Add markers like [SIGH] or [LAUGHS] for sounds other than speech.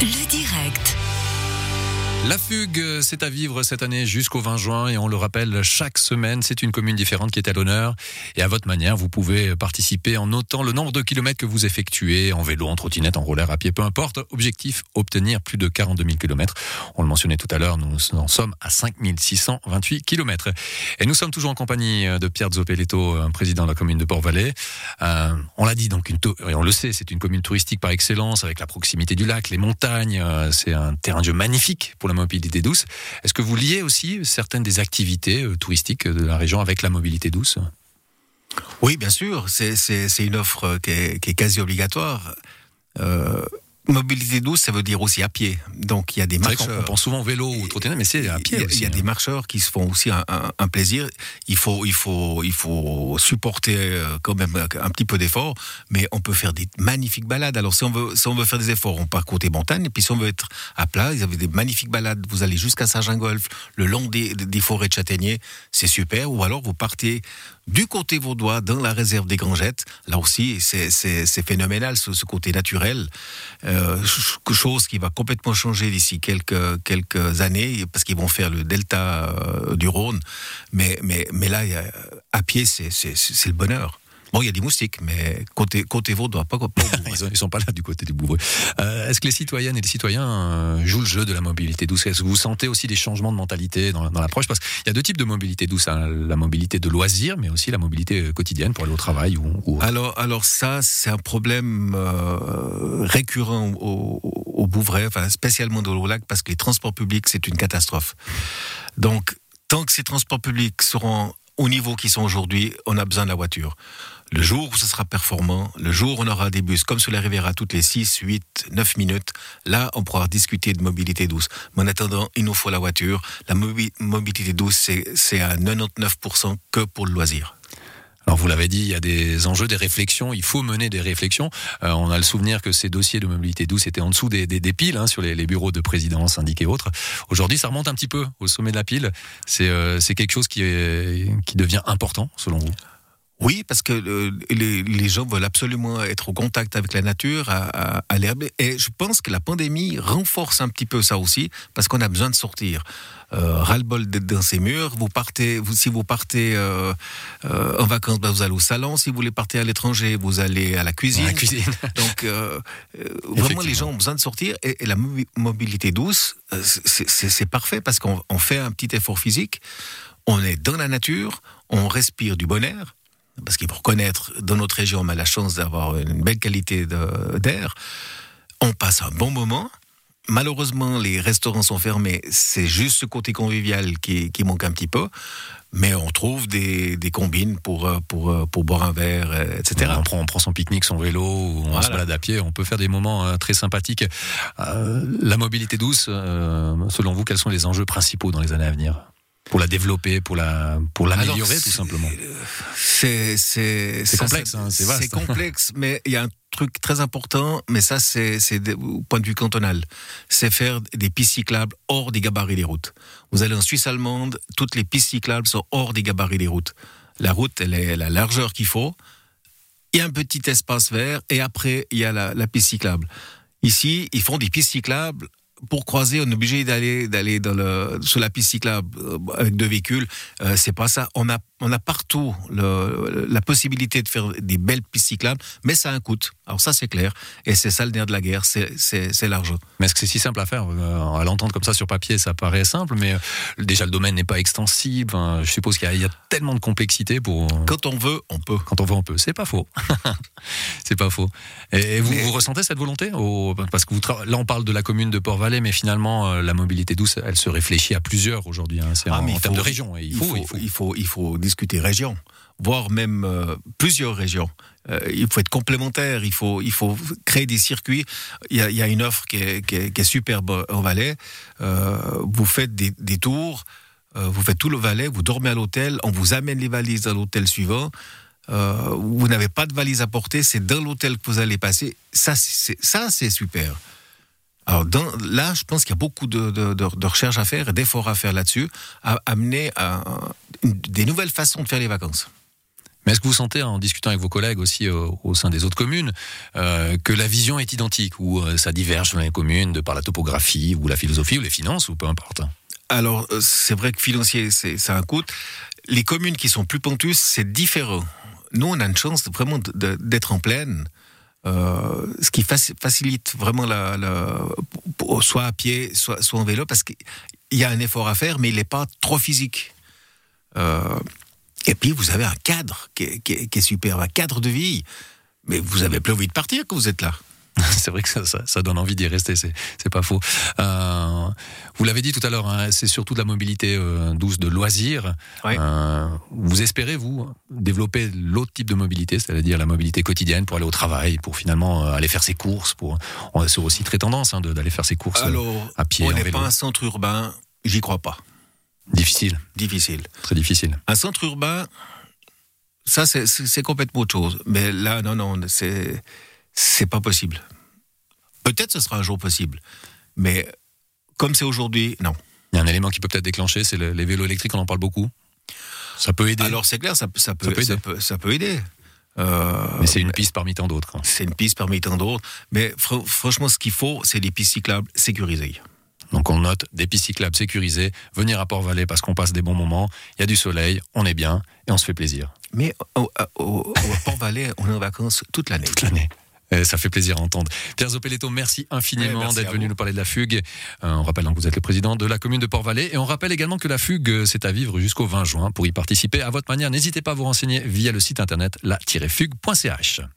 Le direct. La fugue, c'est à vivre cette année jusqu'au 20 juin et on le rappelle chaque semaine, c'est une commune différente qui est à l'honneur et à votre manière, vous pouvez participer en notant le nombre de kilomètres que vous effectuez en vélo, en trottinette, en roller, à pied, peu importe. Objectif, obtenir plus de 42 000 kilomètres. On le mentionnait tout à l'heure, nous en sommes à 5 628 kilomètres. Et nous sommes toujours en compagnie de Pierre Zoppeletto, président de la commune de Port-Valais. Euh, on l'a dit, donc une et on le sait, c'est une commune touristique par excellence avec la proximité du lac, les montagnes. Euh, c'est un terrain de jeu magnifique pour mobilité douce. Est-ce que vous liez aussi certaines des activités euh, touristiques de la région avec la mobilité douce? Oui, bien sûr. C'est une offre qui est, qui est quasi obligatoire. Euh, Mobilité douce, ça veut dire aussi à pied. Donc il y a des marcheurs. On pense souvent vélo ou trottinette, mais c'est à pied. Il y a, aussi, il y a hein. des marcheurs qui se font aussi un, un, un, plaisir. Il faut, il faut, il faut supporter euh, quand même un petit peu d'effort, mais on peut faire des magnifiques balades. Alors si on veut, si on veut faire des efforts, on part côté montagne. Et puis si on veut être à plat, ils avaient des magnifiques balades. Vous allez jusqu'à Saint-Gingolf, le long des, des forêts de châtaigniers, c'est super. Ou alors vous partez du côté vaudois, dans la réserve des Grangettes. Là aussi, c'est phénoménal ce, ce, côté naturel. Euh, chose qui va complètement changer d'ici quelques, quelques années, parce qu'ils vont faire le delta euh, du Rhône. Mais, mais, mais là, à pied, c'est le bonheur. Bon, il y a des moustiques, mais côté, côté vaudois, pas, pas [LAUGHS] ils, ils sont pas là du côté du Bouvray. Euh, Est-ce que les citoyennes et les citoyens euh, jouent le jeu de la mobilité douce? Est-ce que vous sentez aussi des changements de mentalité dans, dans l'approche? Parce qu'il y a deux types de mobilité douce hein, la mobilité de loisirs, mais aussi la mobilité quotidienne pour aller au travail ou. ou... Alors, alors ça, c'est un problème euh, récurrent au, au Bouvray, enfin spécialement dans le lac, parce que les transports publics, c'est une catastrophe. Donc, tant que ces transports publics seront au niveau qu'ils sont aujourd'hui, on a besoin de la voiture. Le jour où ce sera performant, le jour où on aura des bus comme sur la Riviera toutes les 6, 8, 9 minutes, là, on pourra discuter de mobilité douce. Mais en attendant, il nous faut la voiture. La mobi mobilité douce, c'est à 99% que pour le loisir. Alors vous l'avez dit, il y a des enjeux, des réflexions. Il faut mener des réflexions. Euh, on a le souvenir que ces dossiers de mobilité douce étaient en dessous des, des, des piles hein, sur les, les, bureaux de présidence, syndic et autres. Aujourd'hui, ça remonte un petit peu au sommet de la pile. C'est euh, quelque chose qui, est, qui devient important, selon vous? Oui, parce que euh, les, les, gens veulent absolument être au contact avec la nature, à, à, à l'herbe. Et je pense que la pandémie renforce un petit peu ça aussi, parce qu'on a besoin de sortir. Euh, ras-le-bol d'être dans ces murs. Vous partez, vous, si vous partez euh, euh, en vacances, bah, vous allez au salon. Si vous voulez partir à l'étranger, vous allez à la cuisine. À la cuisine. [LAUGHS] Donc, vraiment, les gens ont besoin de sortir. Et, et la mobilité douce, c'est parfait parce qu'on fait un petit effort physique. On est dans la nature, on respire du bon air parce qu'il faut reconnaître, dans notre région, on a la chance d'avoir une belle qualité d'air. On passe un bon moment. Malheureusement, les restaurants sont fermés. C'est juste ce côté convivial qui, qui, manque un petit peu. Mais on trouve des, des combines pour, pour, pour boire un verre, etc. On prend, on prend son pique-nique, son vélo, ou on voilà. se balade à pied. On peut faire des moments euh, très sympathiques. Euh, la mobilité douce, euh, selon vous, quels sont les enjeux principaux dans les années à venir? Pour la développer, pour la pour l'améliorer tout simplement. C'est c'est complexe, hein, c'est vaste. C'est complexe, mais il y a un truc très important, mais ça c'est c'est au point de vue cantonal, c'est faire des pistes cyclables hors des gabarits des routes. Vous allez en Suisse allemande, toutes les pistes cyclables sont hors des gabarits des routes. La route, elle est la largeur qu'il faut. Il y a un petit espace vert et après il y a la, la piste cyclable. Ici, ils font des pistes cyclables pour croiser, on est obligé d'aller d'aller dans le sur la piste cyclable avec deux véhicules. Euh, c'est pas ça. On a on a partout le, la possibilité de faire des belles pistes cyclables, mais ça a un coût. Alors ça c'est clair, et c'est ça le nerf de la guerre, c'est l'argent. Mais est-ce que c'est si simple à faire euh, À l'entendre comme ça sur papier, ça paraît simple, mais euh, déjà le domaine n'est pas extensible. je suppose qu'il y, y, a tellement de complexité pour. Quand on veut, on peut. Quand on veut, on peut. C'est pas faux. [LAUGHS] c'est pas faux. Et, vous, mais... vous, ressentez cette volonté au... Parce que vous tra... là on parle de la commune de Port-Valais, mais finalement euh, la mobilité douce, elle se réfléchit à plusieurs aujourd'hui. Hein. C'est ah, en, en termes de région. Il faut, il faut, il faut, il faut discuter région, voire même euh, plusieurs régions. Euh, il faut être complémentaire, il faut, il faut créer des circuits. Il y a, une offre qui est, superbe en Valais. Euh, vous faites des, tours, vous faites tout le Valais, vous dormez à l'hôtel, on vous amène les valises à l'hôtel suivant. Vous n'avez pas de valise à porter, c'est dans l'hôtel que vous allez passer. Ça, c'est, super. Alors là, je pense qu'il y a beaucoup de, de, de, recherches à faire, d'efforts à faire là-dessus, à amener à, des nouvelles façons de faire les vacances. Mais est-ce que vous sentez, en discutant avec vos collègues aussi euh, au sein des autres communes, euh, que la vision est identique ou euh, ça diverge dans les communes de par la topographie ou la philosophie ou les finances ou peu importe? Alors, c'est vrai que financier, c'est un coût. Les communes qui sont plus pentueuses, c'est différent. Nous, on a une chance de- vraiment d'être en plaine, euh, ce qui faci- facilite vraiment la, soit à pied, soit, soit en vélo, parce qu'il y a un effort à faire, mais il n'est pas trop physique. Euh, et puis, vous avez un cadre qui est, qui est- qui est superbe, un cadre de vie. Mais vous avez plus envie de partir quand vous êtes là. [LAUGHS] C'est vrai que ça, ça- ça donne envie d'y rester, c'est pas faux. Euh, vous l'avez dit tout à l'heure, hein, c'est surtout de la mobilité euh, douce de loisirs. Ouais. Euh, vous espérez, vous, développer l'autre type de mobilité, c'est-à-dire la mobilité quotidienne pour aller au travail, pour finalement aller faire ses courses. Pour... on- C'est aussi très tendance hein, d'aller faire ses courses Alors, à pied, on n'est pas un centre urbain, j'y crois pas. Difficile, Difficile. très difficile. Un centre urbain, ça, c'est- complètement autre chose. Mais là, non, non, c'est c'est pas possible. Peut-être ce sera un jour possible. Mais comme c'est aujourd'hui, non. Il y a un élément qui peut peut-être déclencher, c'est le- les vélos électriques, on en parle beaucoup. Ça peut aider, Alors, c'est clair, ça, ça peut, peut aider. ça peut, ça peut aider. Euh, mais c'est une piste parmi tant d'autres. c'est une piste parmi tant d'autres. Mais fr- franchement, ce qu'il faut, c'est des pistes cyclables sécurisées. Donc on note des pistes cyclables sécurisées, venir à Port-Valais parce qu'on passe des bons moments, il y a du soleil, on est bien et on se fait plaisir Mais au, au- au Port-Valais, on est en vacances toute l'année. toute l'année. Et ça fait plaisir à entendre. Pierre Zopeletto, merci infiniment d'être venu vous. nous parler de la fugue. Euh, on rappelle donc que vous êtes le président de la commune de Port-Valais et on rappelle également que la fugue, euh, c'est à vivre jusqu'au 20 juin. Pour y participer à votre manière, n'hésitez pas à vous renseigner via le site internet la-fugue.ch.